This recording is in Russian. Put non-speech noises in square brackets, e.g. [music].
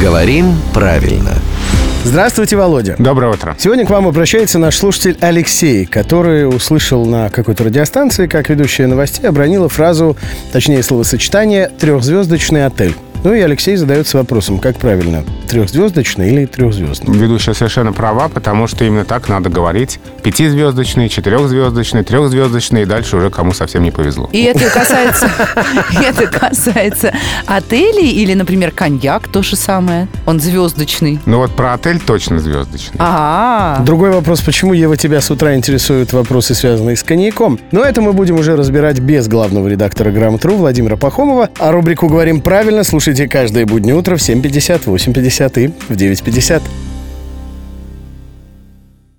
Говорим правильно. Здравствуйте, Володя. Доброе утро. Сегодня к вам обращается наш слушатель Алексей, который услышал на какой-то радиостанции, как ведущая новостей обронила фразу, точнее словосочетание «трехзвездочный отель». Ну и Алексей задается вопросом, как правильно, трехзвездочный или трехзвездный? Ведущая совершенно права, потому что именно так надо говорить. Пятизвездочный, четырехзвездочный, трехзвездочный и дальше уже кому совсем не повезло. И это касается, [laughs] это касается отелей или, например, коньяк, то же самое. Он звездочный. Ну вот про отель точно звездочный. А, Другой вопрос, почему, Ева, тебя с утра интересуют вопросы, связанные с коньяком? Но это мы будем уже разбирать без главного редактора «Грамотру» Владимира Пахомова. А рубрику «Говорим правильно» слушайте каждое буднее утро в 7.50, 8.50 и в 9.50.